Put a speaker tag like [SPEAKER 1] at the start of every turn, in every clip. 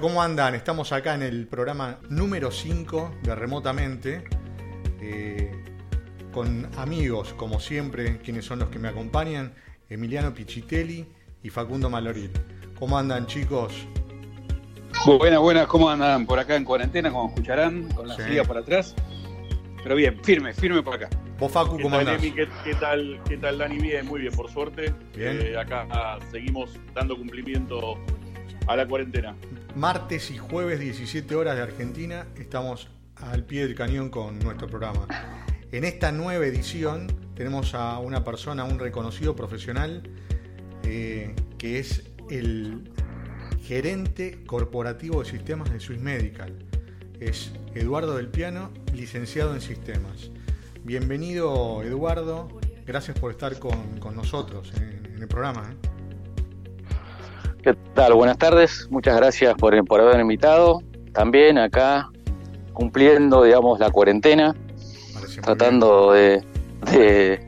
[SPEAKER 1] Bueno, ¿cómo andan? Estamos acá en el programa número 5 de Remotamente, eh, con amigos, como siempre, quienes son los que me acompañan, Emiliano Pichitelli y Facundo Maloril. ¿Cómo andan, chicos?
[SPEAKER 2] Buenas, buenas, ¿cómo andan? Por acá en cuarentena, como escucharán, con la
[SPEAKER 1] Sí.
[SPEAKER 2] silla por atrás. Pero bien, firme, firme por acá.
[SPEAKER 1] Vos, Facu,
[SPEAKER 3] ¿Qué
[SPEAKER 1] ¿cómo
[SPEAKER 3] tal,
[SPEAKER 1] andás?
[SPEAKER 3] Emi? ¿Qué, qué tal, ¿Qué tal, Dani? Bien, muy bien, por suerte.
[SPEAKER 1] Bien.
[SPEAKER 3] Eh, acá ah, seguimos dando cumplimiento a la cuarentena.
[SPEAKER 1] Martes y jueves, 17 horas de Argentina, estamos al pie del cañón con nuestro programa. En esta nueva edición tenemos a una persona, un reconocido profesional, eh, que es el gerente corporativo de sistemas de Swiss Medical. Es Eduardo del Piano, licenciado en sistemas. Bienvenido, Eduardo. Gracias por estar con, con nosotros en, el programa. ¿eh?
[SPEAKER 4] ¿Qué tal? Buenas tardes, muchas gracias por, por haberme invitado. También acá cumpliendo, digamos, la cuarentena,
[SPEAKER 1] Parece
[SPEAKER 4] tratando de, de,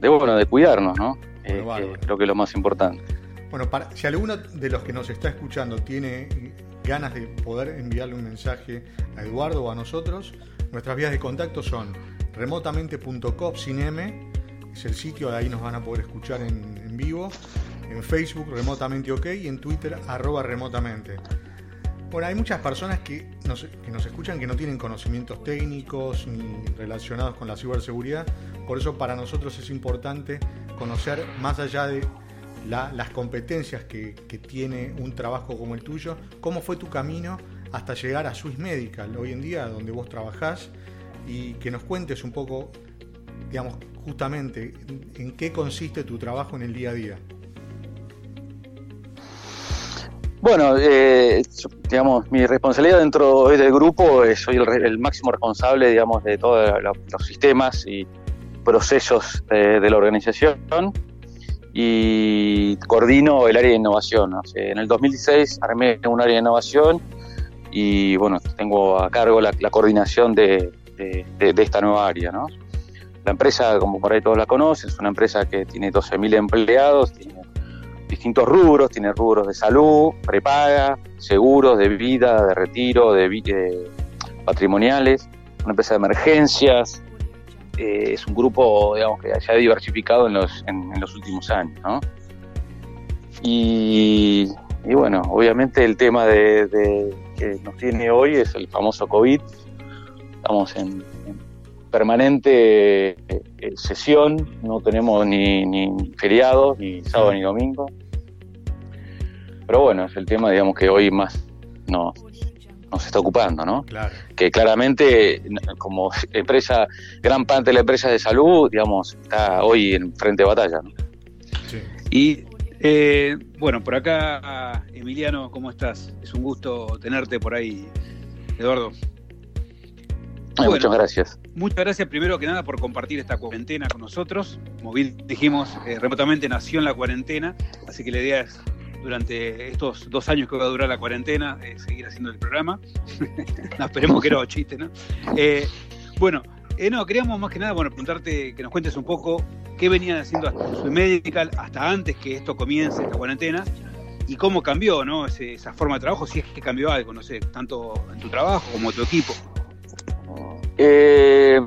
[SPEAKER 4] de, bueno, de cuidarnos, ¿no? Eh, que creo que es lo más importante.
[SPEAKER 1] Bueno, para- si alguno de los que nos está escuchando tiene ganas de poder enviarle un mensaje a Eduardo o a nosotros, nuestras vías de contacto son remotamente.com sin M, es el sitio, ahí nos van a poder escuchar en, en vivo, en Facebook remotamente ok y en Twitter arroba remotamente. Bueno, hay muchas personas que nos, que nos escuchan que no tienen conocimientos técnicos ni relacionados con la ciberseguridad, por eso para nosotros es importante conocer más allá de la- las competencias que, que tiene un trabajo como el tuyo, cómo fue tu camino hasta llegar a Swiss Medical hoy en día, donde vos trabajás, y que nos cuentes un poco, digamos, justamente en, en qué consiste tu trabajo en el día a día.
[SPEAKER 4] Bueno, eh, digamos, mi responsabilidad dentro del grupo es soy el, máximo responsable, digamos, de todos los sistemas y procesos de, de la organización y coordino el área de innovación. ¿no? O sea, en el 2016 armé un área de innovación y, bueno, tengo a cargo la, coordinación de, esta nueva área, ¿no? La empresa, como por ahí todos la conocen, es una empresa que tiene 12.000 empleados, distintos rubros, tiene rubros de salud, prepaga, seguros de vida, de retiro, de eh, patrimoniales, una empresa de emergencias, eh, es un grupo digamos que se ha diversificado en los, en, los últimos años, ¿no? Y, bueno, obviamente el tema de, que nos tiene hoy es el famoso COVID. Estamos en, en permanente eh, sesión, no tenemos ni feriados, ni sábado ni domingo. Pero bueno, es el tema, digamos, que hoy más nos, nos está ocupando, ¿no?
[SPEAKER 1] Claro.
[SPEAKER 4] que claramente como empresa, gran parte de la empresa de salud, digamos, está hoy en frente de batalla. ¿no?
[SPEAKER 1] Sí.
[SPEAKER 2] Y eh, bueno, por acá, Emiliano, ¿cómo estás? Es un gusto tenerte por ahí, Eduardo.
[SPEAKER 4] Ay,
[SPEAKER 2] Bueno.
[SPEAKER 4] Muchas gracias.
[SPEAKER 2] Muchas gracias primero que nada por compartir esta cuarentena con nosotros. Como bien dijimos, eh, remotamente nació en la cuarentena, así que la idea es durante estos dos años que va a durar la cuarentena, eh, seguir haciendo el programa. no, esperemos que no, chiste, ¿no? Eh, bueno, eh, no, queríamos más que nada, bueno, preguntarte que nos cuentes un poco qué venían haciendo hasta su medical hasta antes que esto comience, esta cuarentena, y cómo cambió, ¿no? Ese- esa forma de trabajo, si es que cambió algo, no sé, tanto en tu trabajo como en tu equipo.
[SPEAKER 4] Eh,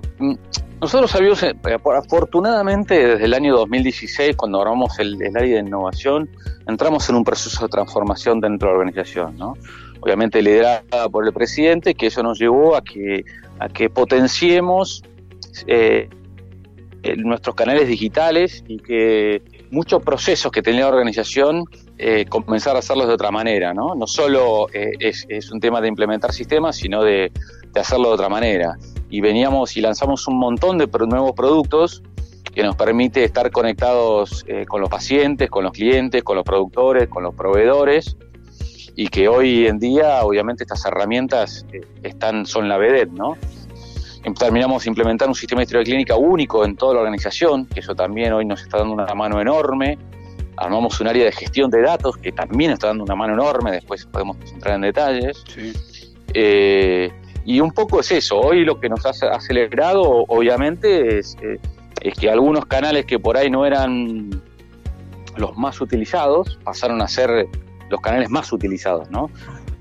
[SPEAKER 4] nosotros sabíamos, eh, afortunadamente, desde el año 2016, cuando armamos el, el área de innovación, entramos en un proceso de transformación dentro de la organización, ¿no? Obviamente liderada por el presidente, que eso nos llevó a que, a que potenciemos eh, eh, nuestros canales digitales y que muchos procesos que tenía la organización eh, comenzar a hacerlos de otra manera, ¿no? No solo eh, es, un tema de implementar sistemas, sino de hacerlo de otra manera. Y veníamos y lanzamos un montón de nuevos productos que nos permite estar conectados eh, con los pacientes, con los clientes, con los productores, con los proveedores y que hoy en día, obviamente, estas herramientas eh, están, son la vedette, ¿no? Em, terminamos de implementar un sistema de historia clínica único en toda la organización, que eso también hoy nos está dando una mano enorme. Armamos un área de gestión de datos que también está dando una mano enorme, después podemos entrar en detalles. Eh, y un poco es eso, hoy lo que nos ha acelerado, obviamente, es, eh, es que algunos canales que por ahí no eran los más utilizados pasaron a ser los canales más utilizados, ¿no?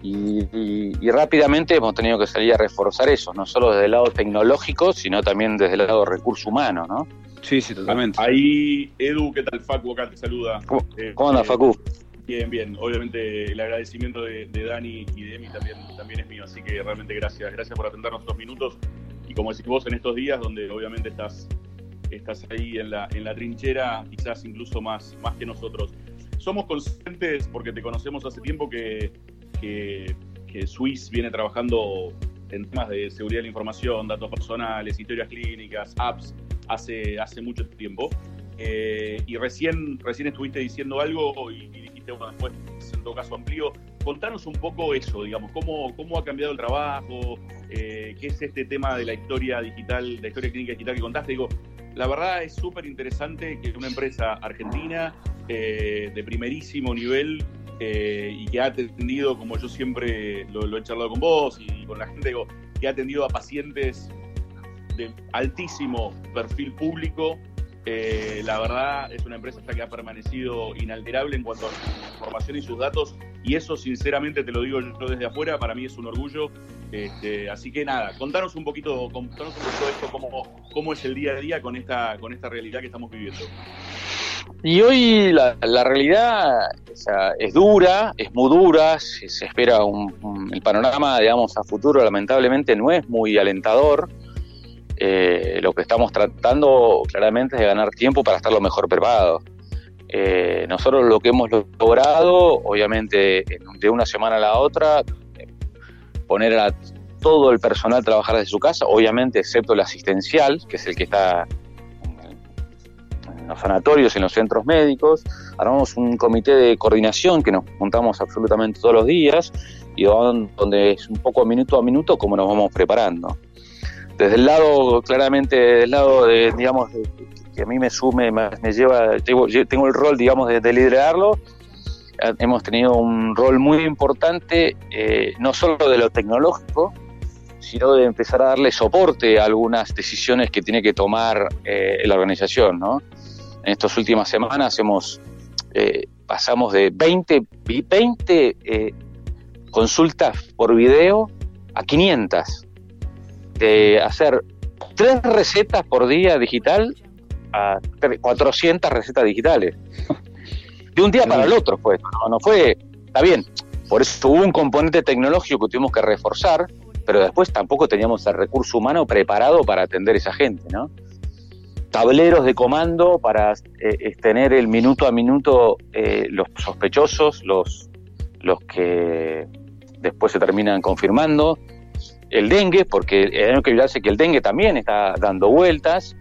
[SPEAKER 4] Y, rápidamente hemos tenido que salir a reforzar eso, no solo desde el lado tecnológico, sino también desde el lado recurso humano, ¿no?
[SPEAKER 2] Sí, sí, totalmente.
[SPEAKER 3] Ahí, Edu, ¿qué tal? Facu acá te saluda.
[SPEAKER 4] ¿Cómo, eh, anda, eh, Facu?
[SPEAKER 3] Bien, bien. Obviamente el agradecimiento de, Dani y de Emi también, también es mío, así que realmente gracias. Gracias por atendernos estos minutos. Y como decís vos, en estos días donde obviamente estás, estás ahí en la, en la trinchera, quizás incluso más, más que nosotros somos conscientes, porque te conocemos hace tiempo, que, que, Swiss viene trabajando en temas de seguridad de la información, datos personales, historias clínicas, apps, hace, hace mucho tiempo. Eh, y recién, recién estuviste diciendo algo y, dijiste, después, en todo caso amplio, contanos un poco eso, digamos, cómo, cómo ha cambiado el trabajo, eh, qué es este tema de la historia digital, la historia clínica digital que contaste. Digo, la verdad es súper interesante que una empresa argentina eh, de primerísimo nivel eh, y que ha atendido, como yo siempre lo, he charlado con vos y con la gente, digo, que ha atendido a pacientes de altísimo perfil público. Eh, la verdad es una empresa que ha permanecido inalterable en cuanto a su información y sus datos y eso sinceramente te lo digo yo desde afuera, para mí es un orgullo este, así que nada, contanos un poquito, contanos un poquito esto, cómo, cómo es el día a día con esta, con esta realidad que estamos viviendo.
[SPEAKER 4] Y hoy la, realidad es dura, es muy dura, se, espera un, el panorama, digamos, a futuro lamentablemente no es muy alentador. Eh, lo que estamos tratando claramente es de ganar tiempo para estar lo mejor preparado. Eh, nosotros lo que hemos logrado, obviamente, de una semana a la otra, poner a todo el personal a trabajar desde su casa, obviamente excepto el asistencial, que es el que está en los sanatorios, en los centros médicos. Armamos un comité de coordinación que nos juntamos absolutamente todos los días y donde es un poco minuto a minuto cómo nos vamos preparando. Desde el lado, claramente, del lado de, digamos, que a mí me sume, me, lleva, tengo, tengo, el rol, digamos, de liderarlo, hemos tenido un rol muy importante, eh, no solo de lo tecnológico, sino de empezar a darle soporte a algunas decisiones que tiene que tomar eh, la organización. ¿no? En estas últimas semanas hemos, eh, pasamos de 20, 20 consultas por video a 500, hacer tres recetas por día digital a 400 recetas digitales. De un día para el otro fue, no, no fue, está bien, por eso hubo un componente tecnológico que tuvimos que reforzar, pero después tampoco teníamos el recurso humano preparado para atender a esa gente, ¿no? Tableros de comando para eh, tener el minuto a minuto eh, los sospechosos, los, los que después se terminan confirmando, el dengue, porque hay que olvidarse que el dengue también está dando vueltas,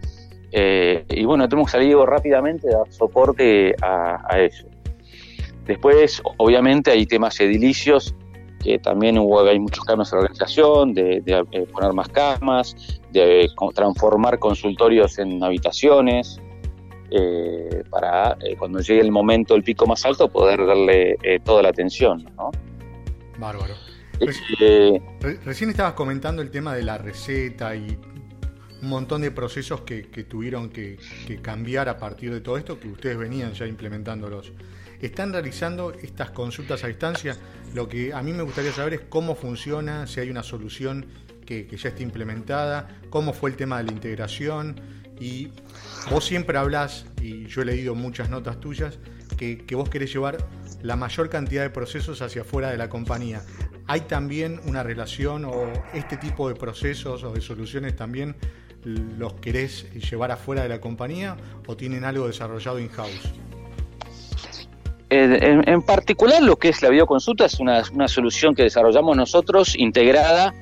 [SPEAKER 4] eh, y bueno, tenemos salido rápidamente a dar soporte a, eso. Después, obviamente, hay temas edilicios, que también hubo, hay muchos cambios en la organización, de, eh, poner más camas, de transformar consultorios en habitaciones, eh, para cuando llegue el momento, el pico más alto, poder darle toda la atención. ¿no?
[SPEAKER 1] Bárbaro. Recién estabas comentando el tema de la receta y un montón de procesos que, tuvieron que, cambiar a partir de todo esto, que ustedes venían ya implementándolos. ¿Están realizando estas consultas a distancia? Lo que a mí me gustaría saber es cómo funciona, si hay una solución que, ya esté implementada, cómo fue el tema de la integración. Y vos siempre hablas, y yo he leído muchas notas tuyas, que, vos querés llevar la mayor cantidad de procesos hacia afuera de la compañía. ¿Hay también una relación o este tipo de procesos o de soluciones también los querés llevar afuera de la compañía o tienen algo desarrollado in-house?
[SPEAKER 4] En, particular, lo que es la videoconsulta es una, solución que desarrollamos nosotros integrada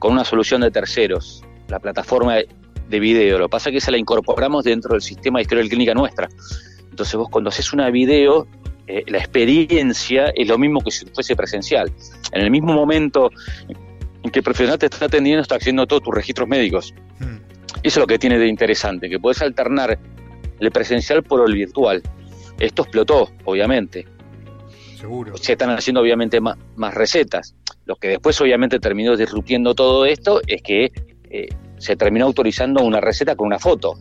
[SPEAKER 4] con una solución de terceros, la plataforma de video. Lo que pasa es que esa la incorporamos dentro del sistema de historia clínica nuestra. Entonces vos cuando haces una video, eh, la experiencia es lo mismo que si fuese presencial. En el mismo momento en que el profesional te está atendiendo, está haciendo todos tus registros médicos. Hmm. Eso es lo que tiene de interesante, que puedes alternar el presencial por el virtual. Esto explotó, obviamente.
[SPEAKER 1] Seguro.
[SPEAKER 4] Se están haciendo obviamente más, recetas. Lo que después obviamente terminó disruptiendo todo esto es que eh, se terminó autorizando una receta con una foto.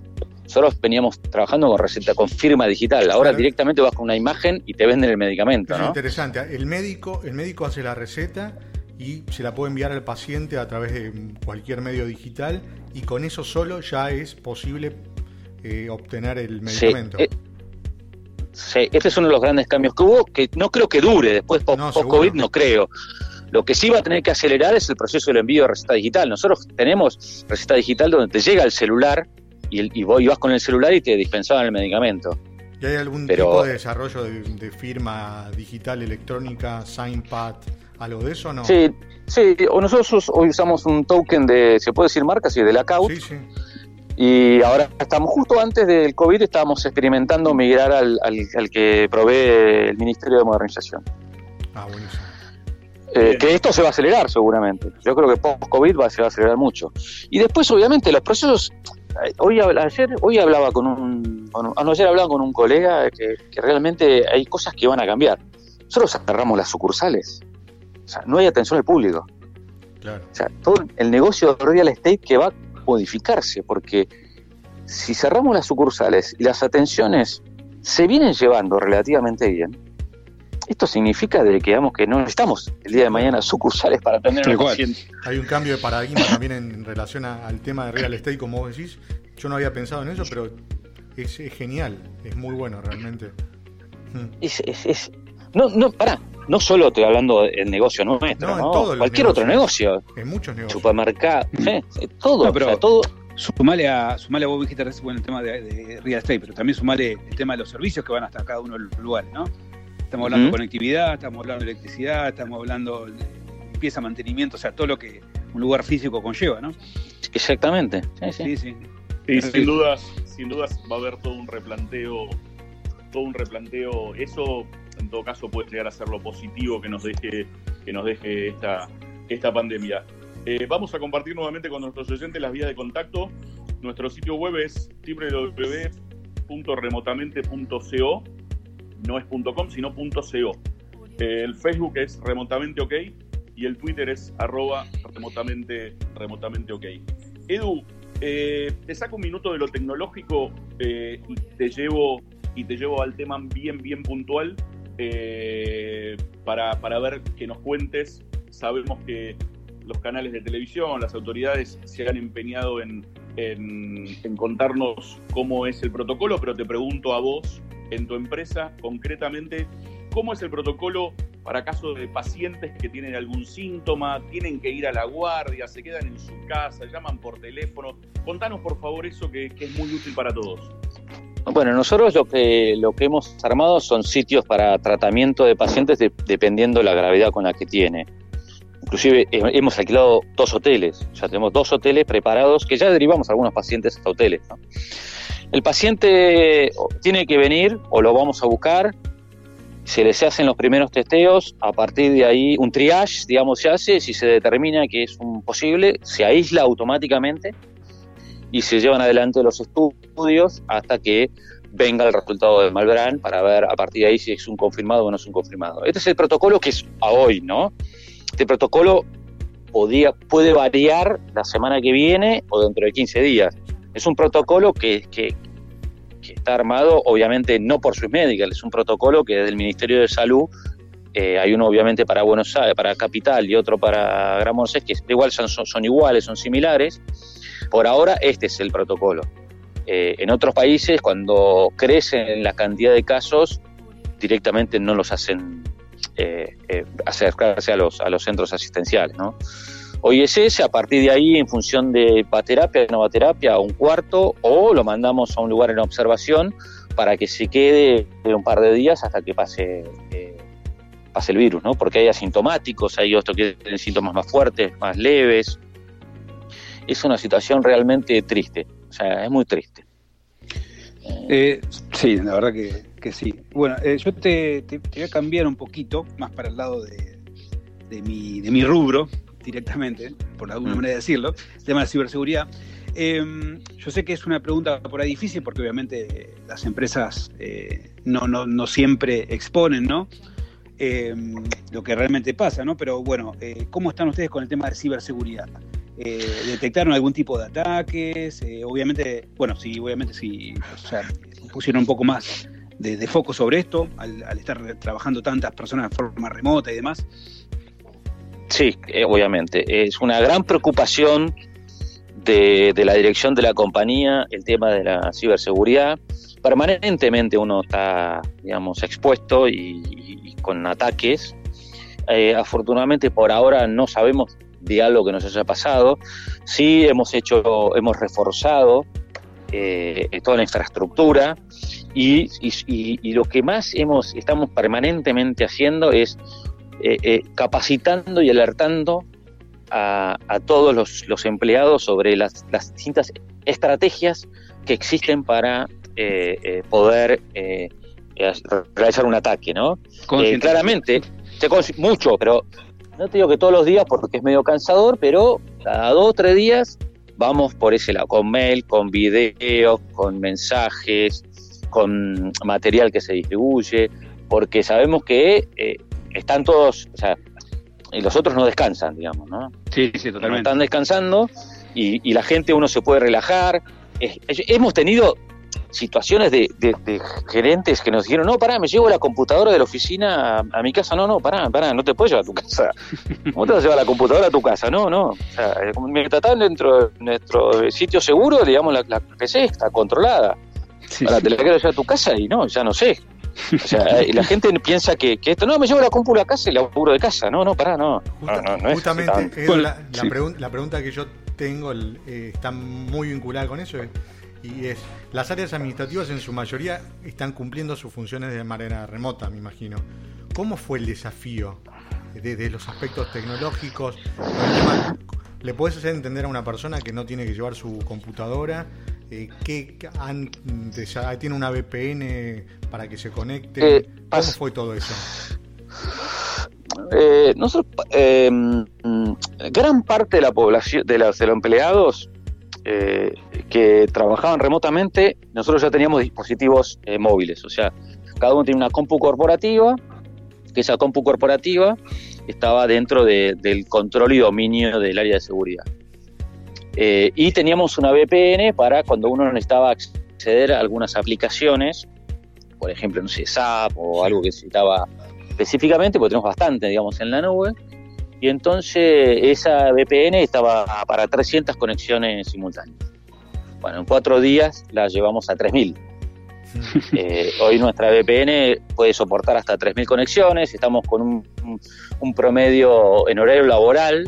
[SPEAKER 4] Nosotros veníamos trabajando con receta, con firma digital. Ahora directamente vas con una imagen y te venden el medicamento. Es
[SPEAKER 1] interesante. El médico, el médico hace la receta y se la puede enviar al paciente a través de cualquier medio digital y con eso solo ya es posible eh, obtener el medicamento.
[SPEAKER 4] Eh, sí, este es uno de los grandes cambios que hubo, que no creo que dure después post-COVID, no, creo. Lo que sí va a tener que acelerar es el proceso del envío de receta digital. Nosotros tenemos receta digital donde te llega el celular y, y, vas con el celular y te dispensaban el medicamento.
[SPEAKER 1] ¿Y hay algún tipo de desarrollo de, firma digital electrónica, SignPad, algo de eso o no?
[SPEAKER 4] Sí, sí, nosotros hoy usamos un token de, se puede decir marca, sí, de la Sí, sí. Y ahora estamos justo antes del COVID, estábamos experimentando migrar al, al, que provee el Ministerio de Modernización. Ah, buenísimo. Eh, que esto se va a acelerar seguramente. Yo creo que post-COVID va, se va a acelerar mucho. Y después, obviamente, los procesos hoy ayer hoy hablaba con un bueno, ayer hablaba con un colega que, realmente hay cosas que van a cambiar. Nosotros cerramos las sucursales. O sea no hay atención al público. Claro. o sea todo el negocio de real estate que va a modificarse porque si cerramos las sucursales y las atenciones se vienen llevando relativamente bien esto significa de que, digamos, que no necesitamos el día de mañana sucursales para atender a paciente.
[SPEAKER 1] Hay un cambio de paradigma también en relación al tema de real estate, como vos decís. Yo no había pensado en eso, pero es, genial, es muy bueno realmente.
[SPEAKER 4] Hmm. Es, no, no, pará, no solo estoy hablando del negocio nuestro, no, cualquier otro negocio.
[SPEAKER 1] En muchos negocios.
[SPEAKER 4] Supermercado, eh, todo, pero, todo.
[SPEAKER 2] Sumale a, sumale a vos dijiste bueno, el tema de, de, real estate, pero también sumale el tema de los servicios que van hasta cada uno de los lugares, ¿no? Estamos hablando de conectividad, estamos hablando de electricidad, estamos hablando de limpieza, mantenimiento, o sea, todo lo que un lugar físico conlleva, ¿no?
[SPEAKER 4] Exactamente.
[SPEAKER 3] Sí, sí. sí, sin dudas, sin dudas va a haber todo un replanteo, todo un replanteo. Eso, en todo caso, puede llegar a ser lo positivo que nos deje, que nos deje esta, esta pandemia. Eh, vamos a compartir nuevamente con nuestros oyentes las vías de contacto. Nuestro sitio web es www.remotamente.co no es .com, sino .co. El Facebook es remotamente ok y el Twitter es arroba remotamente, remotamente ok. Edu, eh, te saco un minuto de lo tecnológico eh, y te llevo y te llevo al tema bien, bien puntual eh, para, para ver que nos cuentes. Sabemos que los canales de televisión, las autoridades se han empeñado en, en, contarnos cómo es el protocolo, pero te pregunto a vos, en tu empresa concretamente, ¿cómo es el protocolo para casos de pacientes que tienen algún síntoma, tienen que ir a la guardia, se quedan en su casa, llaman por teléfono? Contanos por favor eso que, es muy útil para todos.
[SPEAKER 4] Bueno, nosotros lo que, lo que hemos armado son sitios para tratamiento de pacientes dependiendo de la gravedad con la que tiene. Inclusive hemos alquilado dos hoteles, ya tenemos dos hoteles preparados que ya derivamos a algunos pacientes a hoteles. El paciente tiene que venir o lo vamos a buscar, se les hacen los primeros testeos, a partir de ahí un triage, digamos, se hace, si se determina que es un posible, se aísla automáticamente y se llevan adelante los estudios hasta que venga el resultado de Malbrán para ver a partir de ahí si es un confirmado o no es un confirmado. Este es el protocolo que es a hoy, ¿no? Este protocolo podía, puede variar la semana que viene o dentro de 15 días. Es un protocolo que, está armado, obviamente, no por sus Medical, es un protocolo que desde el Ministerio de Salud, eh, hay uno obviamente para Buenos Aires, para Capital y otro para Gran que igual son, son, iguales, son similares. Por ahora, este es el protocolo. Eh, en otros países, cuando crecen la cantidad de casos, directamente no los hacen eh, acercarse a los, a los centros asistenciales, ¿no? Hoy es ese, a partir de ahí, en función de terapia, no terapia, un cuarto, o lo mandamos a un lugar en observación para que se quede un par de días hasta que pase, eh, pase el virus, ¿no? Porque hay asintomáticos, hay otros que tienen síntomas más fuertes, más leves. Es una situación realmente triste, o sea, es muy triste.
[SPEAKER 2] Eh, sí, la verdad que, que sí. Bueno, eh, yo te, voy a cambiar un poquito, más para el lado de, mi, de mi rubro, directamente, por alguna mm. manera de decirlo, el tema de la ciberseguridad. Em, yo sé que es una pregunta por ahí difícil porque obviamente las empresas eh, no, no, no, siempre exponen ¿no? Em, lo que realmente pasa, ¿no? Pero bueno, eh, ¿cómo están ustedes con el tema de ciberseguridad? Eh, ¿Detectaron algún tipo de ataques? obviamente, bueno, sí, obviamente sí, o sea, pusieron un poco más de, foco sobre esto al, al, estar trabajando tantas personas de forma remota y demás.
[SPEAKER 4] Sí, obviamente. Es una gran preocupación de, la dirección de la compañía el tema de la ciberseguridad. Permanentemente uno está, digamos, expuesto y, con ataques. Eh, afortunadamente por ahora no sabemos de algo que nos haya pasado. Sí hemos hecho, hemos reforzado eh, toda la infraestructura y, lo que más hemos, estamos permanentemente haciendo es eh, capacitando y alertando a, todos los, empleados sobre las, distintas estrategias que existen para eh, eh, poder eh, realizar un ataque, ¿no? claramente, mucho, pero no te digo que todos los días porque es medio cansador, pero cada dos o tres días vamos por ese lado, con mail, con videos, con mensajes, con material que se distribuye, porque sabemos que están todos, o sea, y los otros no descansan, digamos, ¿no?
[SPEAKER 2] Sí, sí, totalmente.
[SPEAKER 4] están descansando y, la gente uno se puede relajar. hemos tenido situaciones de, gerentes que nos dijeron, no, pará, me llevo la computadora de la oficina a, mi casa. No, no, pará, pará, no te puedes llevar a tu casa. ¿Cómo te vas a llevar la computadora a tu casa? No, no. O sea, mientras está dentro de nuestro sitio seguro, digamos, la, la PC está controlada. Ahora te la quiero llevar a tu casa y no, ya no sé. O sea, eh, la gente piensa que, esto, no, me llevo la cómpula a casa y la apuro de casa. No, no, pará, no.
[SPEAKER 1] justamente, la, la, pregunta que yo tengo eh, está muy vinculada con eso. y es, las áreas administrativas en su mayoría están cumpliendo sus funciones de manera remota, me imagino. ¿Cómo fue el desafío de, los aspectos tecnológicos? ¿Le puedes hacer entender a una persona que no tiene que llevar su computadora eh, ¿qué tiene una VPN para que se conecte? Eh, ¿Cómo fue todo eso?
[SPEAKER 4] Eh, em, gran parte de la población, de, los empleados que trabajaban remotamente, nosotros ya teníamos dispositivos móviles, o sea, cada uno tiene una compu corporativa, que esa compu corporativa estaba dentro del control y dominio del área de seguridad. Eh, y teníamos una VPN para cuando uno necesitaba acceder a algunas aplicaciones, por ejemplo, no sé, SAP o algo que necesitaba específicamente, porque tenemos bastante, digamos, en la nube. Y entonces esa VPN estaba para 300 conexiones simultáneas. Bueno, en cuatro días la llevamos a 3000. Eh, hoy nuestra VPN puede soportar hasta 3.000 conexiones, estamos con un, un, promedio en horario laboral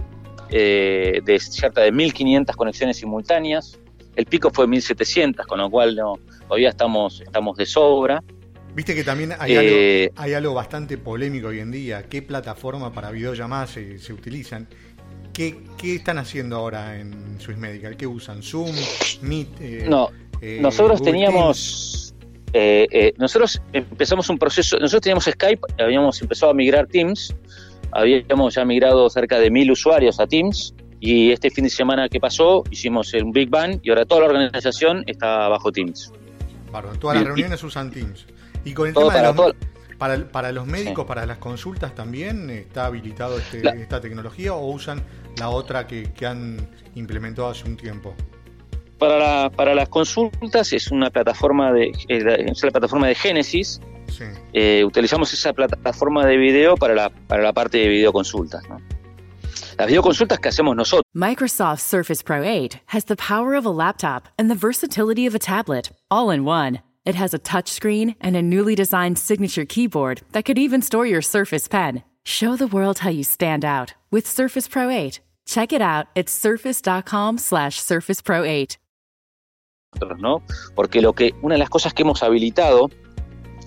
[SPEAKER 4] eh, de cierta de 1.500 conexiones simultáneas. El pico fue 1.700, con lo cual no, todavía estamos, estamos de sobra.
[SPEAKER 1] Viste que también hay, algo, eh, hay algo bastante polémico hoy en día. ¿Qué plataforma para videollamadas se, se utilizan? ¿Qué, ¿Qué, están haciendo ahora en Swiss Medical? ¿Qué usan? ¿Zoom? ¿Meet?
[SPEAKER 4] Eh, no, nosotros teníamos... nosotros empezamos un proceso, nosotros teníamos Skype, habíamos empezado a migrar Teams, habíamos ya migrado cerca de mil usuarios a Teams y este fin de semana que pasó hicimos un Big Bang y ahora toda la organización está bajo Teams.
[SPEAKER 1] todas las reuniones usan Teams. Y con el tema para, de los, para, los médicos, para las consultas también, ¿está habilitado este, esta tecnología o usan la otra que, que han implementado hace un tiempo?
[SPEAKER 4] Para, para las consultas es una plataforma de, es la plataforma de Eh, utilizamos esa plataforma de video para la, para la parte de videoconsultas. ¿no? Las videoconsultas que hacemos nosotros.
[SPEAKER 5] Microsoft Surface Pro 8 has the power of a laptop and the versatility of a tablet, all in one. It has a touchscreen and a newly designed signature keyboard that could even store your Surface Pen. Show the world how you stand out with Surface Pro 8. Check it out at surface.com slash Surface Pro 8.
[SPEAKER 4] ¿no? Porque lo que, una de las cosas que hemos habilitado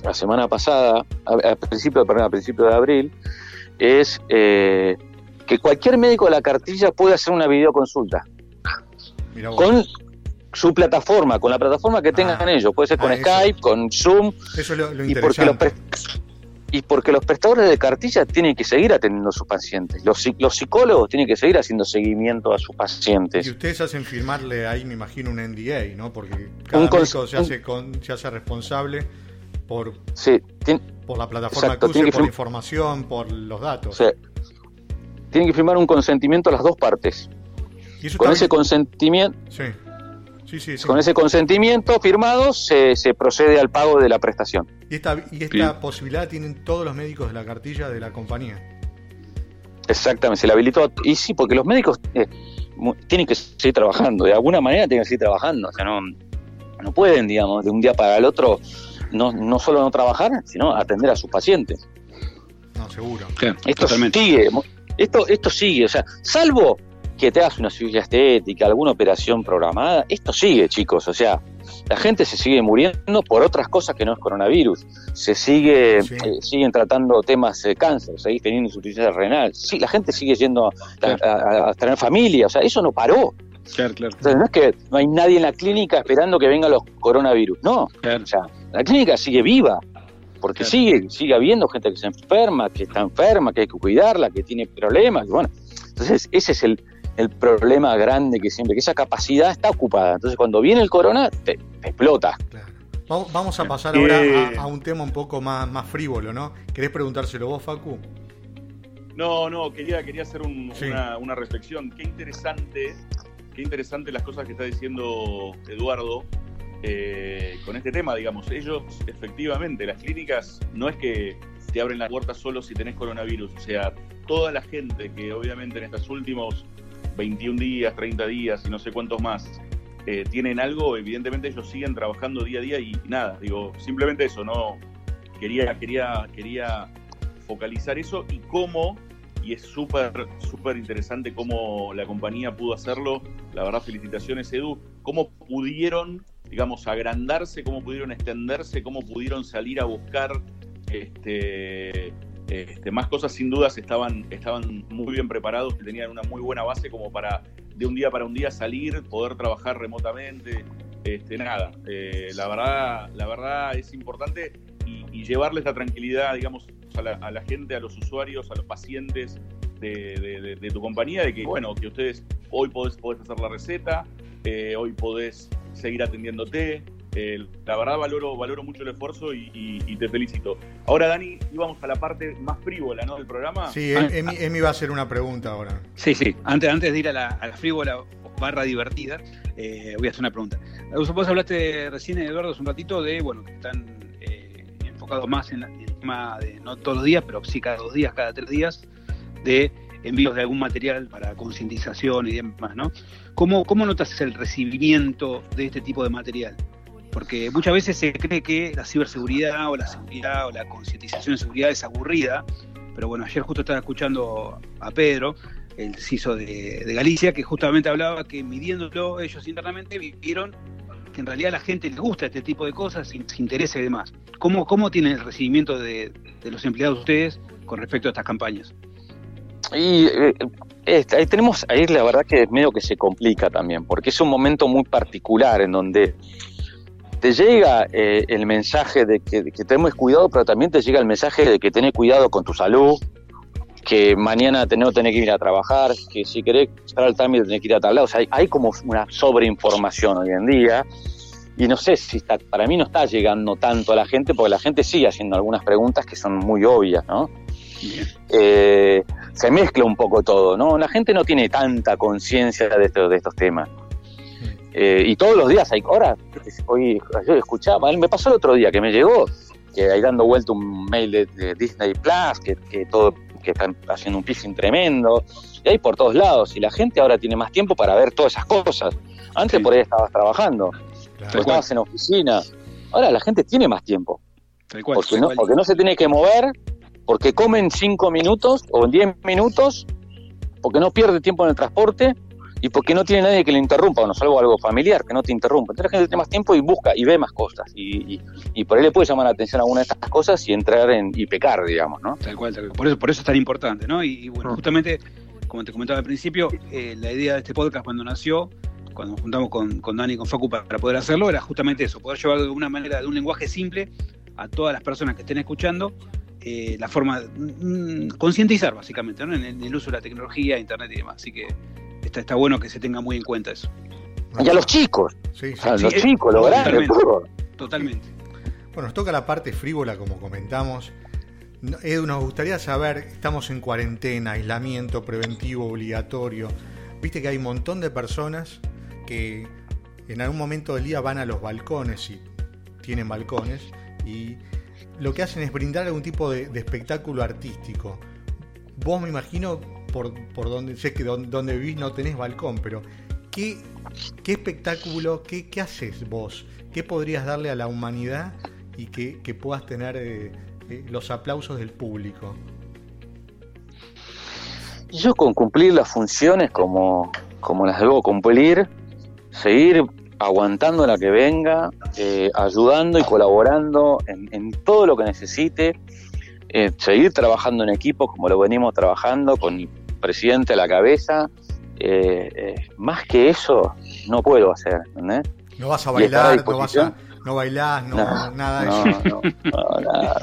[SPEAKER 4] la semana pasada, a, principio, perdón, a principio de abril, es eh, que cualquier médico de la cartilla puede hacer una videoconsulta. Con, su plataforma, con la plataforma que tengan
[SPEAKER 1] Ah.
[SPEAKER 4] ellos. Puede ser con
[SPEAKER 1] Ah, eso.
[SPEAKER 4] Skype, con Zoom,
[SPEAKER 1] Eso es lo, lo
[SPEAKER 4] y porque, los y porque los prestadores de cartilla tienen que seguir atendiendo a sus pacientes. Los, los psicólogos tienen que seguir haciendo seguimiento a sus
[SPEAKER 1] Y
[SPEAKER 4] pacientes.
[SPEAKER 1] ustedes hacen firmarle ahí, me imagino, un NDA, ¿no? Porque cada
[SPEAKER 4] Un
[SPEAKER 1] médico se hace, con- se hace responsable por,
[SPEAKER 4] Sí,
[SPEAKER 1] por la plataforma
[SPEAKER 4] Exacto,
[SPEAKER 1] que use,
[SPEAKER 4] que
[SPEAKER 1] por la información, por los datos.
[SPEAKER 4] sea, tienen que firmar un consentimiento a las dos partes.
[SPEAKER 1] Y eso
[SPEAKER 4] Con ese consentimiento,
[SPEAKER 1] Sí, sí, sí. sí.
[SPEAKER 4] con ese consentimiento firmado se, se procede al pago de la prestación.
[SPEAKER 1] Y esta, y esta posibilidad la tienen todos los médicos de la cartilla de la compañía.
[SPEAKER 4] Exactamente, se le habilitó. Y sí, porque los médicos eh, tienen que seguir trabajando, de alguna manera tienen que seguir trabajando. O sea, no, no pueden, digamos, de un día para el otro, no, no solo no trabajar, sino atender a sus pacientes.
[SPEAKER 1] No, seguro.
[SPEAKER 4] Esto
[SPEAKER 2] totalmente.
[SPEAKER 4] sigue, esto, esto sigue, o sea, salvo que te hagas una cirugía estética, alguna operación programada, esto sigue, chicos, o sea, la gente se sigue muriendo por otras cosas que no es coronavirus, se sigue,
[SPEAKER 1] Sí.
[SPEAKER 4] eh, siguen tratando temas de cáncer, seguís teniendo insuficiencia renal, sí, la gente sigue yendo a, a- a- a tener familia, o sea, eso no paró,
[SPEAKER 2] Claro, claro,
[SPEAKER 4] no es que no hay nadie en la clínica esperando que vengan los coronavirus, no,
[SPEAKER 2] claro.
[SPEAKER 4] o sea, la clínica sigue viva, porque
[SPEAKER 2] Claro.
[SPEAKER 4] sigue, sigue habiendo gente que se enferma, que está enferma, que hay que cuidarla, que tiene problemas, y bueno, entonces ese es el, el problema grande que siempre, que esa capacidad está ocupada, entonces cuando viene el corona, te, te explota.
[SPEAKER 1] Claro. Vamos, a pasar
[SPEAKER 3] Eh,
[SPEAKER 1] ahora a, a un tema un poco más, más frívolo, ¿no? ¿Querés preguntárselo vos, Facu?
[SPEAKER 3] No, no, quería, quería hacer un-
[SPEAKER 1] Sí.
[SPEAKER 3] una, una reflexión. Qué interesante, qué interesante las cosas que está diciendo Eduardo eh, con este tema, digamos. Ellos, efectivamente, las clínicas no es que te abren la puerta solo si tenés coronavirus. O sea, toda la gente que obviamente en estos últimos 21 días, 30 días y no sé cuántos más eh, tienen algo, evidentemente ellos siguen trabajando día a día y nada, digo, simplemente eso, no quería, quería, quería focalizar eso y cómo, y es súper, súper interesante cómo la compañía pudo hacerlo, la verdad felicitaciones Edu, cómo pudieron, digamos, agrandarse, cómo pudieron extenderse, cómo pudieron salir a buscar este, este, más cosas, sin dudas estaban, estaban muy bien preparados, que tenían una muy buena base como para de un día para un día salir, poder trabajar remotamente, este, nada, eh, la verdad, la verdad es importante y, llevarles la tranquilidad, digamos, a la, gente, a los usuarios, a los pacientes de tu compañía, de que, bueno, que ustedes hoy podés, podés hacer la receta, eh, hoy podés seguir atendiéndote. eh, la verdad valoro, valoro mucho el esfuerzo y, y- y te felicito. Ahora, Dani, íbamos a la parte más frívola ¿no? del programa.
[SPEAKER 1] Sí, Em- Emi, Emi va a hacer una pregunta ahora.
[SPEAKER 2] Sí, sí. Antes, antes de ir a la, a la frívola barra divertida, eh, voy a hacer una pregunta. Vos vos hablaste recién, Eduardo, hace un ratito de, bueno, que están eh, enfocados más en, la- en el tema de, no todos los días, pero sí cada dos días, cada tres días, de envíos de algún material para concientización y demás, ¿no? ¿Cómo, ¿Cómo notas el recibimiento de este tipo de material? Porque muchas veces se cree que la ciberseguridad o la seguridad o la concientización de seguridad es aburrida, pero bueno, ayer justo estaba escuchando a Pedro, el CISO de, Galicia, que justamente hablaba que midiéndolo ellos internamente vieron que en realidad a la gente les gusta este tipo de cosas, se, interesa y demás. ¿Cómo, cómo tienen el recibimiento de, de los empleados de ustedes con respecto a estas campañas?
[SPEAKER 4] Y eh, ahí tenemos, ahí la verdad que es medio que se complica también, porque es un momento muy particular en donde te llega eh, el mensaje de que, tenemos cuidado, pero también te llega el mensaje de que tenés cuidado con tu salud, que mañana no tenés que ir a trabajar, que si querés estar al trámite tenés que ir a tal lado. O sea, hay, hay como una sobreinformación hoy en día. Y no sé si está, para mí no está llegando tanto a la gente, porque la gente sigue haciendo algunas preguntas que son muy obvias, ¿no? Eh, se mezcla un poco todo, ¿no? La gente no tiene tanta conciencia de, esto- de estos temas. Eh, y todos los días hay, ahora, hoy yo escuchaba, me pasó el otro día que me llegó, que hay dando vuelta un mail de, de Disney Plus, que, que todo, que están haciendo un phishing tremendo, y hay por todos lados, y la gente ahora tiene más tiempo para ver todas esas cosas. Antes
[SPEAKER 2] Sí.
[SPEAKER 4] por ahí estabas trabajando,
[SPEAKER 1] Claro.
[SPEAKER 4] estabas en oficina, ahora la gente tiene más tiempo porque no, porque no se tiene que mover, porque come en 5 minutos o en 10 minutos, porque no pierde tiempo en el transporte y porque no tiene nadie que le interrumpa, bueno, salvo algo familiar, que no te interrumpa. Entonces la gente tiene más tiempo y busca y ve más cosas. Y, y- y por ahí le puede llamar la atención a alguna de estas cosas y entrar en y pecar, digamos, ¿no?
[SPEAKER 2] Tal cual, tal cual. Por eso, por eso es tan importante, ¿no? Y, y bueno,
[SPEAKER 4] Mm.
[SPEAKER 2] justamente, como te comentaba al principio, eh, la idea de este podcast cuando nació, cuando nos juntamos con, con Dani y con Facu para, poder hacerlo, era justamente eso, poder llevar de alguna manera, de un lenguaje simple, a todas las personas que estén escuchando, eh, la forma, mm, concientizar básicamente, ¿no? en, el, uso de la tecnología, internet y demás. Así que está, está bueno que se tenga muy en cuenta eso.
[SPEAKER 4] Y a los chicos.
[SPEAKER 1] Sí, sí.
[SPEAKER 4] los chicos, los grandes,
[SPEAKER 2] Totalmente.
[SPEAKER 1] Bueno, nos toca la parte frívola, como comentamos. Edu, nos gustaría saber, estamos en cuarentena, aislamiento preventivo obligatorio. Viste que hay un montón de personas que en algún momento del día van a los balcones y tienen balcones y lo que hacen es brindar algún tipo de, espectáculo artístico. Vos me imagino por, por donde sé que donde, vivís no tenés balcón, pero ¿qué, qué espectáculo, qué, qué, haces vos? ¿Qué podrías darle a la humanidad y que, que puedas tener eh, eh, los aplausos del público?
[SPEAKER 4] Yo con cumplir las funciones como, como las debo cumplir, seguir aguantando la que venga, eh, ayudando y colaborando en, todo lo que necesite, eh, seguir trabajando en equipo como lo venimos trabajando, con el presidente a la cabeza. Eh, más que eso, no puedo hacer.
[SPEAKER 1] No vas a bailar, no vas a, no bailás, no, nada de eso.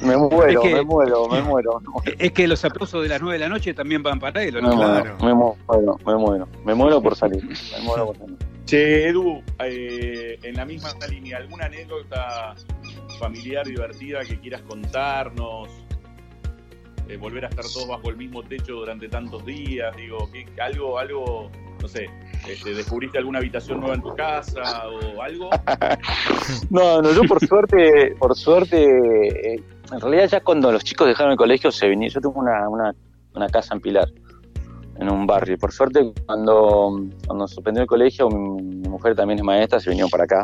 [SPEAKER 4] Me muero, me muero, me muero.
[SPEAKER 2] Es que los aplausos de las 9 de la noche también van para él,
[SPEAKER 4] ¿no? Claro. Me muero, me muero. Me muero por salir. Me muero por salir.
[SPEAKER 3] Che, Edu, eh, en la misma línea, ¿alguna anécdota familiar divertida que quieras contarnos? Eh, volver a estar todos bajo el mismo techo durante tantos días, digo, algo, algo, no sé, este, ¿descubriste alguna habitación nueva en tu casa o algo?
[SPEAKER 4] no, no, yo por suerte, por suerte, eh, en realidad ya cuando los chicos dejaron el colegio se venía, yo tengo una, una, una casa en Pilar en un barrio. Por suerte, cuando, cuando suspendió el colegio, mi, mujer también es maestra, se vinieron para acá.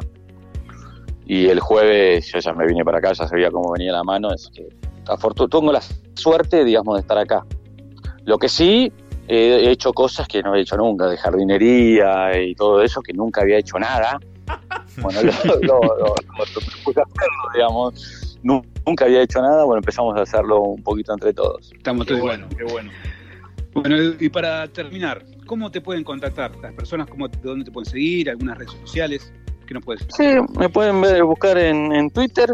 [SPEAKER 4] Y el jueves yo ya me vine para acá, ya sabía cómo venía la mano. Es que tengo la suerte, digamos, de estar acá. Lo que sí, he hecho cosas que no he hecho nunca, de jardinería y todo eso, que nunca había hecho nada. Bueno, lo, lo, hacerlo, digamos. Nunca había hecho nada, bueno, empezamos a hacerlo un poquito entre todos.
[SPEAKER 2] Estamos todos bueno, qué bueno. Bueno, y para terminar, ¿cómo te pueden contactar las personas? ¿Cómo, ¿Dónde te pueden seguir? ¿Algunas redes sociales? ¿Qué nos puedes
[SPEAKER 4] Sí, me pueden ver, buscar en, Twitter,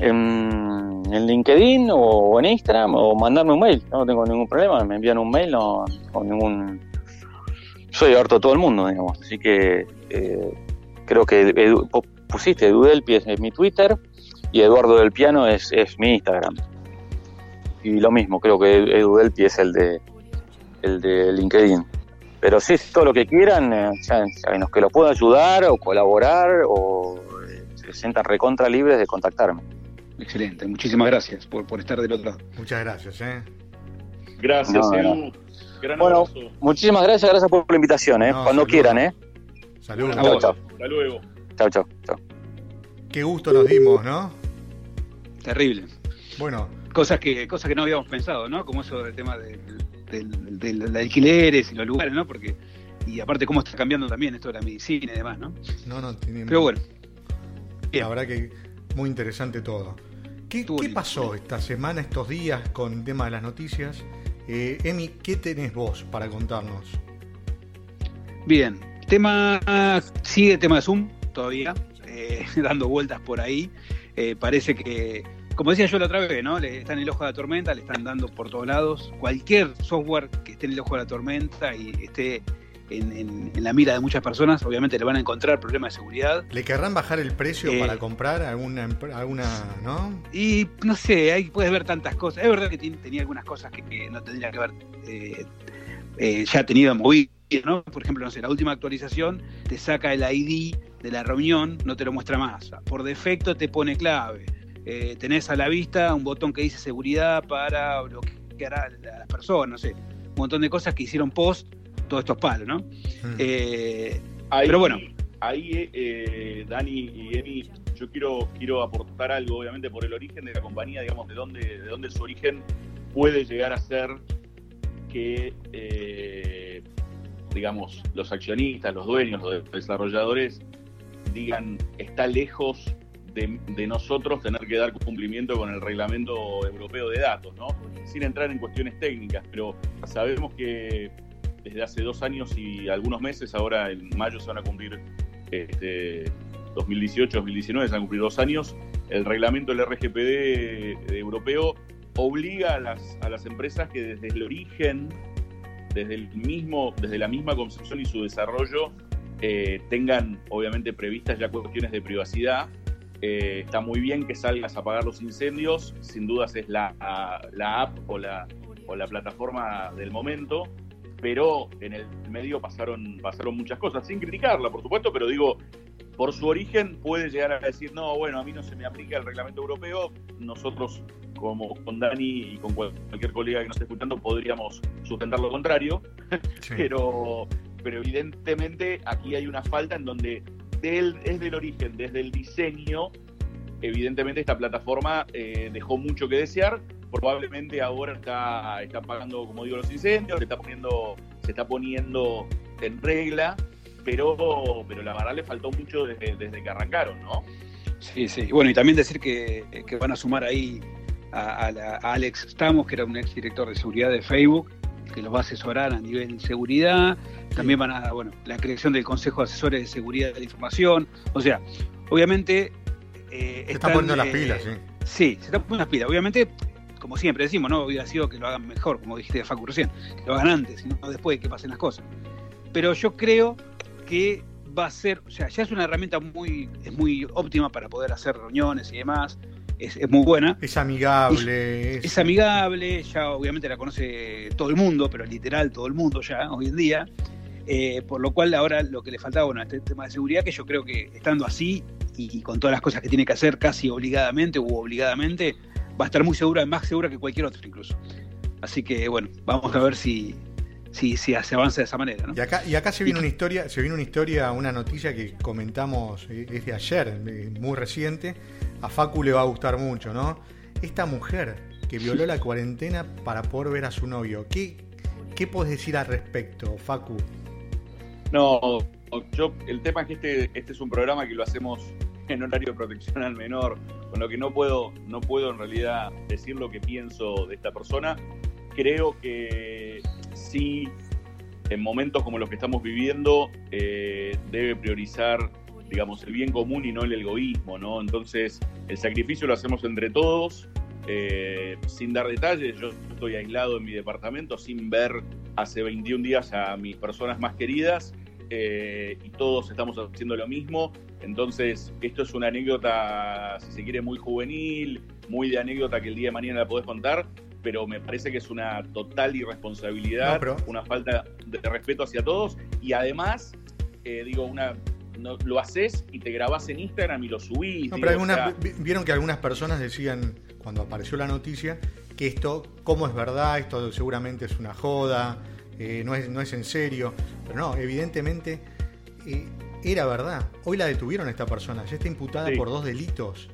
[SPEAKER 4] en, LinkedIn o en Instagram o mandarme un mail. No tengo ningún problema, me envían un mail o, ningún... Soy harto todo el mundo, digamos. Así que eh, creo que pusiste Edu Delpi es, mi Twitter y Eduardo del Piano es, es mi Instagram. Y lo mismo, creo que Edu Delpi es el de el de LinkedIn. Pero sí, todo lo que quieran, eh, los que lo pueda ayudar o colaborar o eh, se sientan recontra libres de contactarme.
[SPEAKER 2] Excelente, muchísimas gracias por, por estar del otro lado.
[SPEAKER 1] Muchas gracias. ¿eh?
[SPEAKER 3] Gracias,
[SPEAKER 4] bueno, muchísimas gracias, gracias por la invitación, ¿eh? cuando quieran. ¿eh?
[SPEAKER 1] Saludos.
[SPEAKER 3] Hasta luego.
[SPEAKER 4] Chao, chao.
[SPEAKER 1] Qué gusto nos dimos, ¿no?
[SPEAKER 2] Terrible.
[SPEAKER 1] Bueno.
[SPEAKER 2] Cosas que, cosas que no habíamos pensado, ¿no? Como eso del tema de, de, alquileres y los lugares, ¿no? Porque, y aparte cómo está cambiando también esto de la medicina y demás, ¿no?
[SPEAKER 1] No, no, tiene...
[SPEAKER 2] Pero bueno.
[SPEAKER 1] La verdad que muy interesante todo. ¿Qué, pasó esta semana, estos días con el tema de las noticias? Eh, Emi, ¿qué tenés vos para contarnos?
[SPEAKER 2] Bien, tema sigue tema de Zoom todavía, eh, dando vueltas por ahí. Eh, parece que como decía yo la otra vez, ¿no? Le están en el ojo de la tormenta, le están dando por todos lados. Cualquier software que esté en el ojo de la tormenta y esté en, la mira de muchas personas, obviamente le van a encontrar problemas de seguridad.
[SPEAKER 1] ¿Le querrán bajar el precio para eh, comprar alguna, alguna, no?
[SPEAKER 2] Y no sé, ahí puedes ver tantas cosas. Es verdad que tenía algunas cosas que, no tendría que haber eh, eh, ya tenido movido, ¿no? Por ejemplo, no sé, la última actualización te saca el ID de la reunión, no te lo muestra más. Por defecto te pone clave eh, tenés a la vista un botón que dice seguridad para bloquear a las personas, no sé, un montón de cosas que hicieron post todos estos palos, ¿no? Mm.
[SPEAKER 3] Eh, pero bueno. Ahí, eh, Dani y Emi, yo quiero, quiero aportar algo, obviamente, por el origen de la compañía, digamos, de dónde, de dónde su origen puede llegar a ser que, digamos, los accionistas, los dueños, los desarrolladores digan, está lejos de, nosotros tener que dar cumplimiento con el reglamento europeo de datos, ¿no? Sin entrar en cuestiones técnicas, pero sabemos que desde hace dos años y algunos meses, ahora en mayo se van a cumplir este, 2018, 2019, se van a cumplir dos años, el reglamento del RGPD europeo obliga a las, a las empresas que desde el origen, desde, el mismo, desde la misma concepción y su desarrollo, eh, tengan obviamente previstas ya cuestiones de privacidad. Eh, está muy bien que salgas a apagar los incendios, sin dudas es la, la app o la, o la plataforma del momento, pero en el medio pasaron, pasaron muchas cosas, sin criticarla, por supuesto, pero digo, por su origen puede llegar a decir, no, bueno, a mí no se me aplica el reglamento europeo, nosotros como con Dani y con cualquier colega que nos esté escuchando podríamos sustentar lo contrario, pero, pero evidentemente aquí hay una falta en donde del, es del origen, desde el diseño, evidentemente esta plataforma eh, dejó mucho que desear, probablemente ahora está, está pagando, como digo, los incendios, se está poniendo, se está poniendo en regla, pero, pero la verdad le faltó mucho desde, que arrancaron, ¿no?
[SPEAKER 2] Sí, sí. Bueno, y también decir que, van a sumar ahí a, Alex Stamos, que era un ex director de seguridad de Facebook, que los va a asesorar a nivel de seguridad. También van a, bueno, la creación del Consejo de Asesores de Seguridad de la Información. O sea, obviamente.
[SPEAKER 1] Eh, se están, poniendo las eh, pilas, sí.
[SPEAKER 2] Sí, se están poniendo las pilas. Obviamente, como siempre decimos, no hubiera sido que lo hagan mejor, como dijiste de Facu recién, que lo hagan antes, sino después de que pasen las cosas. Pero yo creo que va a ser, o sea, ya es una herramienta muy, es muy óptima para poder hacer reuniones y demás. Es, muy buena.
[SPEAKER 1] Es amigable.
[SPEAKER 2] Es, amigable, ya obviamente la conoce todo el mundo, pero literal todo el mundo ya hoy en día. Eh, por lo cual ahora lo que le faltaba, bueno, este tema de seguridad, que yo creo que estando así y, con todas las cosas que tiene que hacer casi obligadamente u obligadamente, va a estar muy segura, más segura que cualquier otro incluso. Así que bueno, vamos a ver si, si, si se avanza de esa manera. ¿no?
[SPEAKER 1] Y acá, y acá se viene una historia, se viene una historia, una noticia que comentamos eh, es de ayer, muy reciente. A Facu le va a gustar mucho, ¿no? Esta mujer que violó la cuarentena para poder ver a su novio. ¿Qué, qué puedes decir al respecto, Facu?
[SPEAKER 3] No, yo, el tema es que este, este es un programa que lo hacemos en horario de protección al menor, con lo que no puedo, no puedo en realidad decir lo que pienso de esta persona. Creo que sí, en momentos como los que estamos viviendo, eh, debe priorizar, digamos, el bien común y no el egoísmo, ¿no? Entonces, el sacrificio lo hacemos entre todos, eh, sin dar detalles. Yo estoy aislado en mi departamento sin ver hace 21 días a mis personas más queridas eh, y todos estamos haciendo lo mismo. Entonces, esto es una anécdota, si se quiere, muy juvenil, muy de anécdota que el día de mañana la podés contar, pero me parece que es una total irresponsabilidad, una falta de respeto hacia todos y además, eh, digo, una lo haces y te grabás en Instagram y lo subís.
[SPEAKER 1] vieron que algunas personas decían, cuando apareció la noticia, que esto, ¿cómo es verdad? Esto seguramente es una joda, eh, no, es, no es en serio. Pero no, evidentemente eh, era verdad. Hoy la detuvieron a esta persona, ya está imputada por dos delitos.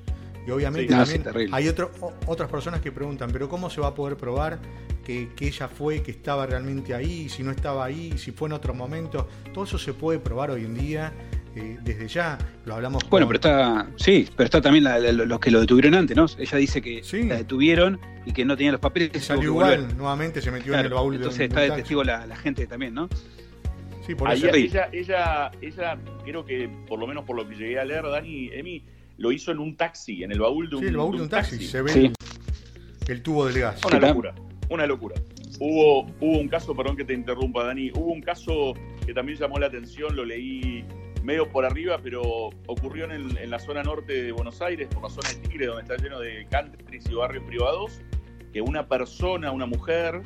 [SPEAKER 1] Y obviamente también hay otro, otras personas que preguntan, pero ¿cómo se va a poder probar que, ella fue, que estaba realmente ahí, si no estaba ahí, si fue en otro momento? Todo eso se puede probar hoy en día. Eh, desde ya. Lo hablamos
[SPEAKER 2] bueno pero está sí pero está también los que lo detuvieron antes no ella dice que la detuvieron y que no tenía los papeles
[SPEAKER 1] y salió igual nuevamente se metió en el baúl
[SPEAKER 2] entonces está de testigo la, gente también no
[SPEAKER 3] sí por eso. ella, ella, ella creo que por lo menos por lo que llegué a leer Dani Emi lo hizo en un taxi, en el baúl de un,
[SPEAKER 1] sí, el baúl de un, taxi. Se ve el, tubo del gas.
[SPEAKER 3] Una locura, una locura. Hubo, hubo un caso, perdón que te interrumpa, Dani, hubo un caso que también llamó la atención, lo leí medio por arriba, pero ocurrió en, en la zona norte de Buenos Aires, por la zona de Tigre, donde está lleno de countries y barrios privados, que una persona, una mujer,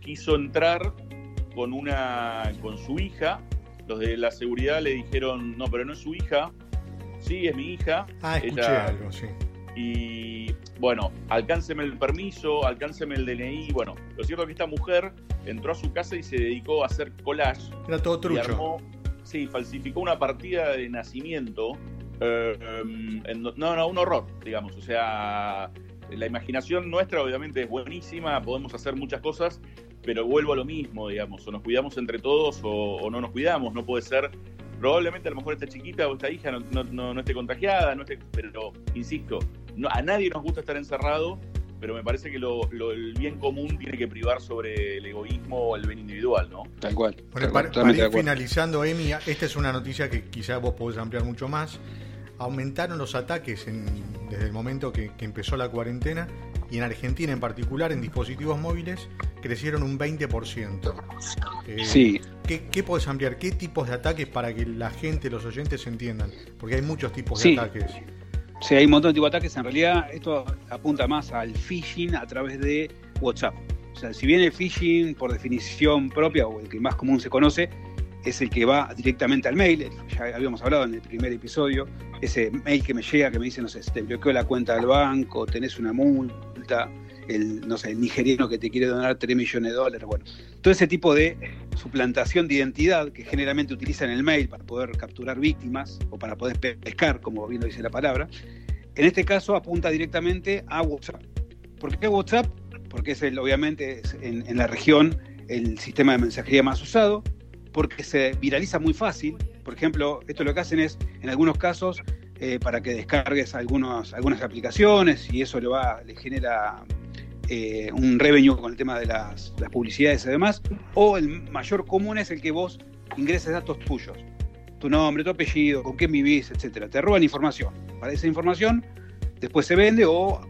[SPEAKER 3] quiso entrar con, una, con su hija. Los de la seguridad le dijeron, no, pero no es su hija, sí, es mi hija.
[SPEAKER 1] Ah, escuché algo, sí.
[SPEAKER 3] Y bueno, alcánceme el permiso, alcánceme el DNI. Bueno, lo cierto es que esta mujer entró a su casa y se dedicó a hacer collage.
[SPEAKER 1] Era todo trucho.
[SPEAKER 3] sí, falsificó una partida de nacimiento. Eh, no, no, un horror, digamos. O sea, la imaginación nuestra obviamente es buenísima, podemos hacer muchas cosas, pero vuelvo a lo mismo, digamos, o nos cuidamos entre todos o, o no nos cuidamos, no puede ser probablemente a lo mejor esta chiquita o esta hija no, no, no, esté contagiada, no esté, pero insisto, a nadie nos gusta estar encerrado, pero me parece que lo, el bien común tiene que privar sobre el egoísmo o el bien individual, ¿no?
[SPEAKER 2] Tal cual.
[SPEAKER 1] Para, ir finalizando, Emi, esta es una noticia que quizás vos podés ampliar mucho más. Aumentaron los ataques desde el momento que, empezó la cuarentena y en Argentina en particular en dispositivos móviles crecieron un 20%.
[SPEAKER 2] Eh, sí.
[SPEAKER 1] ¿qué, ¿Qué podés ampliar? ¿Qué tipos de ataques para que la gente, los oyentes entiendan? Porque hay muchos tipos de ataques.
[SPEAKER 2] Sí, hay un montón de tipos de ataques. En realidad, esto apunta más al phishing a través de WhatsApp. O sea, si bien el phishing, por definición propia, o el que más común se conoce, es el que va directamente al mail, ya habíamos hablado en el primer episodio, ese mail que me llega que me dice, no sé, te bloqueó la cuenta del banco, tenés una multa, el, no sé, el nigeriano que te quiere donar 3 millones de dólares, bueno, todo ese tipo de suplantación de identidad que generalmente utilizan el mail para poder capturar víctimas o para poder pescar, como bien lo dice la palabra, en este caso apunta directamente a WhatsApp. ¿Por qué WhatsApp? Porque es el, obviamente en, la región el sistema de mensajería más usado, porque se viraliza muy fácil. Por ejemplo, esto lo que hacen es, en algunos casos, eh, para que descargues algunos, algunas aplicaciones y eso le, va, le genera eh, un revenue con el tema de las, publicidades y demás, o el mayor común es el que vos ingreses datos tuyos, tu nombre, tu apellido, con quién vivís, etcétera. Te roban información. Para esa información después se vende o,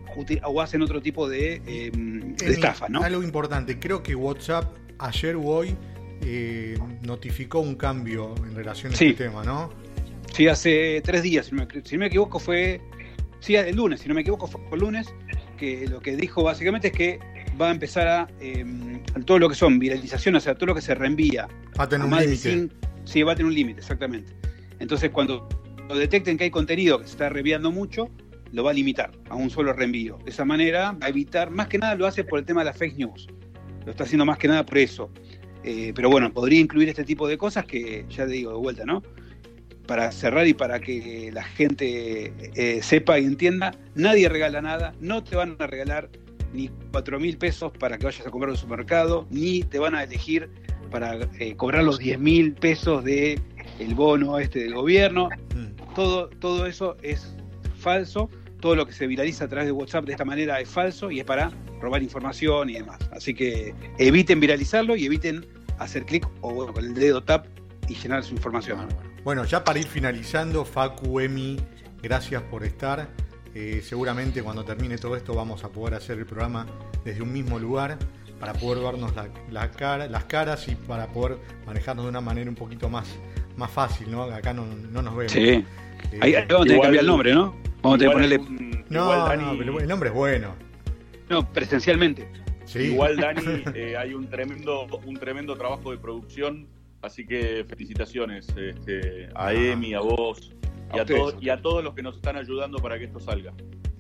[SPEAKER 2] o hacen otro tipo de, em, estafa, ¿no?
[SPEAKER 1] Algo importante, creo que WhatsApp ayer o hoy eh, notificó un cambio en relación a este tema, ¿no?
[SPEAKER 2] Sí, hace tres días, si no me, si no me equivoco, fue. Sí, el lunes, si no me equivoco, fue el lunes que lo que dijo básicamente es que va a empezar a, em, todo lo que son viralizaciones, o sea, todo lo que se reenvía.
[SPEAKER 1] Va a tener un límite.
[SPEAKER 2] Sí, va a tener un límite, exactamente. Entonces, cuando detecten que hay contenido que se está reenviando mucho, lo va a limitar a un solo reenvío. De esa manera va a evitar, más que nada lo hace por el tema de las fake news. Lo está haciendo más que nada por eso. Eh, pero bueno, podría incluir este tipo de cosas que ya te digo de vuelta, ¿no? para cerrar y para que la gente eh, sepa y entienda, nadie regala nada, no te van a regalar ni cuatro mil pesos para que vayas a comprar un supermercado, ni te van a elegir para eh, cobrar los 10 mil pesos de el bono este del gobierno. Mm. Todo, todo eso es falso. Todo lo que se viraliza a través de WhatsApp de esta manera es falso y es para robar información y demás. Así que eviten viralizarlo y eviten hacer clic o bueno, con el dedo tap y llenar su información.
[SPEAKER 1] Bueno, ya para ir finalizando, Facu, Emi, gracias por estar. Eh, seguramente cuando termine todo esto vamos a poder hacer el programa desde un mismo lugar para poder vernos la, cara, las caras y para poder manejarnos de una manera un poquito más, más fácil, ¿no? Acá no, nos vemos.
[SPEAKER 2] Sí. Eh, Ahí vamos a tener que cambiar el nombre, ¿no? Vamos a tener que
[SPEAKER 1] ponerle. no, no, el nombre es bueno.
[SPEAKER 2] No, presencialmente.
[SPEAKER 3] Sí. Igual, Dani, eh, hay un tremendo, un tremendo trabajo de producción Así que felicitaciones este, a ah. Emi, a vos y a, todos, y a todos los que nos están ayudando para que esto salga.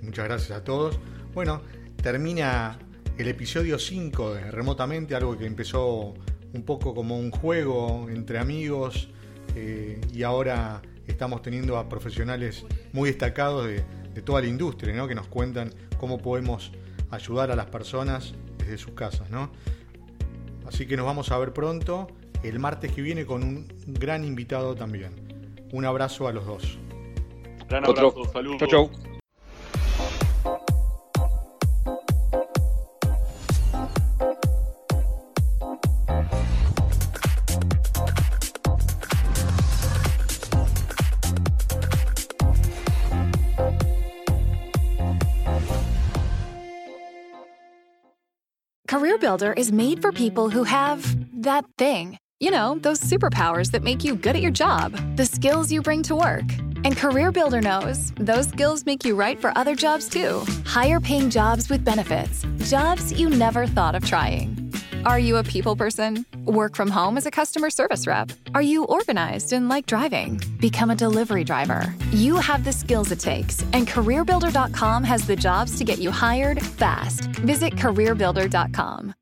[SPEAKER 1] Muchas gracias a todos. Bueno, termina el episodio 5 de Remotamente, algo que empezó un poco como un juego entre amigos eh, y ahora estamos teniendo a profesionales muy destacados de, toda la industria, ¿no? que nos cuentan cómo podemos ayudar a las personas desde sus casas. ¿no? Así que nos vamos a ver pronto el martes que viene con un gran invitado también. Un abrazo a los dos.
[SPEAKER 3] Gran abrazo, saludos. Chau, chau.
[SPEAKER 6] Builder is made for people who have that thing you know, those superpowers that make you good at your job, the skills you bring to work. And Career Builder knows those skills make you right for other jobs too. Higher paying jobs with benefits, jobs you never thought of trying. Are you a people person? Work from home as a customer service rep? Are you organized and like driving? Become a delivery driver. You have the skills it takes, and CareerBuilder.com has the jobs to get you hired fast. Visit CareerBuilder.com.